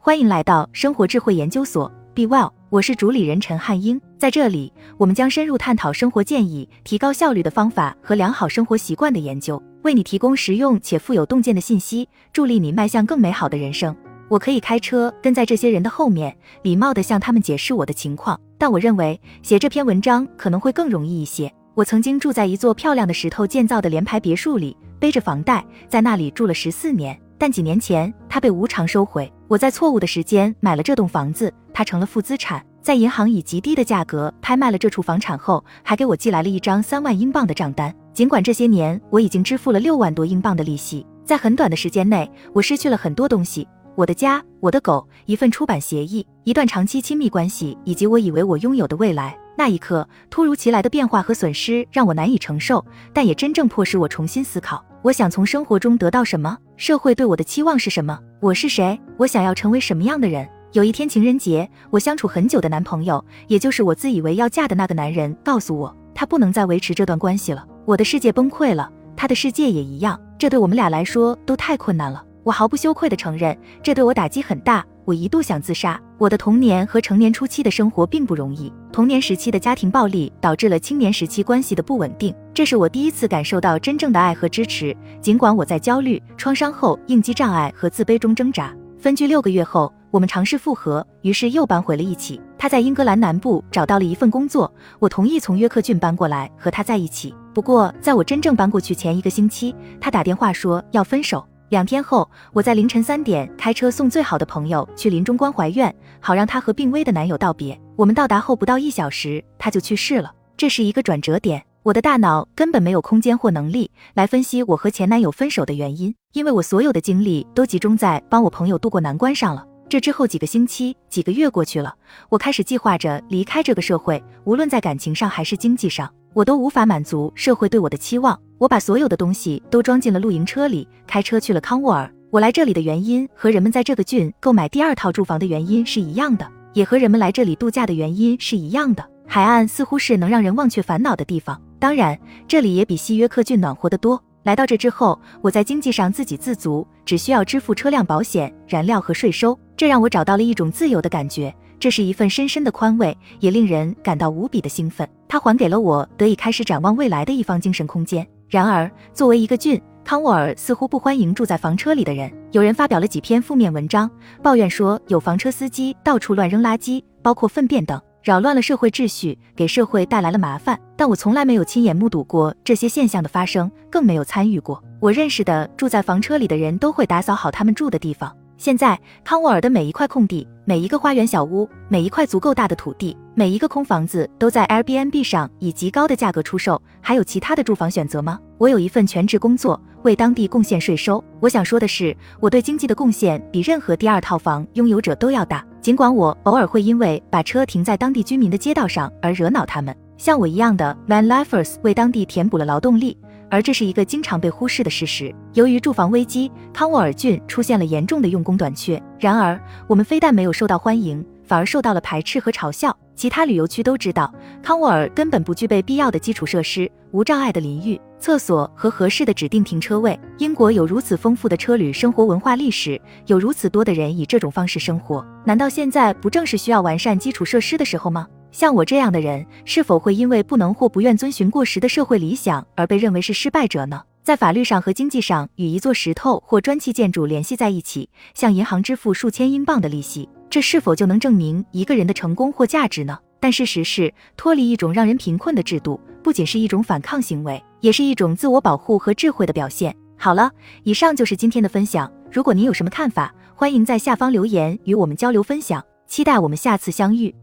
欢迎来到生活智慧研究所，Be Well，我是主理人陈汉英。在这里，我们将深入探讨生活建议、提高效率的方法和良好生活习惯的研究，为你提供实用且富有洞见的信息，助力你迈向更美好的人生。我可以开车跟在这些人的后面，礼貌地向他们解释我的情况，但我认为写这篇文章可能会更容易一些。我曾经住在一座漂亮的石头建造的联排别墅里，背着房贷，在那里住了十四年。但几年前，它被无偿收回。我在错误的时间买了这栋房子，它成了负资产。在银行以极低的价格拍卖了这处房产后，还给我寄来了一张三万英镑的账单。尽管这些年我已经支付了六万多英镑的利息，在很短的时间内，我失去了很多东西：我的家、我的狗、一份出版协议、一段长期亲密关系，以及我以为我拥有的未来。那一刻，突如其来的变化和损失让我难以承受，但也真正迫使我重新思考：我想从生活中得到什么？社会对我的期望是什么？我是谁？我想要成为什么样的人？有一天情人节，我相处很久的男朋友，也就是我自以为要嫁的那个男人，告诉我他不能再维持这段关系了。我的世界崩溃了，他的世界也一样。这对我们俩来说都太困难了。我毫不羞愧地承认，这对我打击很大。我一度想自杀。我的童年和成年初期的生活并不容易。童年时期的家庭暴力导致了青年时期关系的不稳定。这是我第一次感受到真正的爱和支持。尽管我在焦虑、创伤后应激障碍和自卑中挣扎。分居六个月后，我们尝试复合，于是又搬回了一起。他在英格兰南部找到了一份工作，我同意从约克郡搬过来和他在一起。不过，在我真正搬过去前一个星期，他打电话说要分手。两天后，我在凌晨三点开车送最好的朋友去临终关怀院，好让她和病危的男友道别。我们到达后不到一小时，他就去世了。这是一个转折点。我的大脑根本没有空间或能力来分析我和前男友分手的原因，因为我所有的精力都集中在帮我朋友渡过难关上了。这之后几个星期、几个月过去了，我开始计划着离开这个社会，无论在感情上还是经济上。我都无法满足社会对我的期望。我把所有的东西都装进了露营车里，开车去了康沃尔。我来这里的原因和人们在这个郡购买第二套住房的原因是一样的，也和人们来这里度假的原因是一样的。海岸似乎是能让人忘却烦恼的地方，当然，这里也比西约克郡暖和得多。来到这之后，我在经济上自给自足，只需要支付车辆保险、燃料和税收，这让我找到了一种自由的感觉。这是一份深深的宽慰，也令人感到无比的兴奋。它还给了我得以开始展望未来的一方精神空间。然而，作为一个郡，康沃尔似乎不欢迎住在房车里的人。有人发表了几篇负面文章，抱怨说有房车司机到处乱扔垃圾，包括粪便等，扰乱了社会秩序，给社会带来了麻烦。但我从来没有亲眼目睹过这些现象的发生，更没有参与过。我认识的住在房车里的人都会打扫好他们住的地方。现在，康沃尔的每一块空地、每一个花园小屋、每一块足够大的土地、每一个空房子都在 Airbnb 上以极高的价格出售。还有其他的住房选择吗？我有一份全职工作，为当地贡献税收。我想说的是，我对经济的贡献比任何第二套房拥有者都要大。尽管我偶尔会因为把车停在当地居民的街道上而惹恼他们，像我一样的 van lifers 为当地填补了劳动力。而这是一个经常被忽视的事实。由于住房危机，康沃尔郡出现了严重的用工短缺。然而，我们非但没有受到欢迎，反而受到了排斥和嘲笑。其他旅游区都知道，康沃尔根本不具备必要的基础设施：无障碍的淋浴、厕所和合适的指定停车位。英国有如此丰富的车旅生活文化历史，有如此多的人以这种方式生活，难道现在不正是需要完善基础设施的时候吗？像我这样的人，是否会因为不能或不愿遵循过时的社会理想而被认为是失败者呢？在法律上和经济上与一座石头或砖砌建筑联系在一起，向银行支付数千英镑的利息，这是否就能证明一个人的成功或价值呢？但事实是，脱离一种让人贫困的制度，不仅是一种反抗行为，也是一种自我保护和智慧的表现。好了，以上就是今天的分享。如果您有什么看法，欢迎在下方留言与我们交流分享。期待我们下次相遇。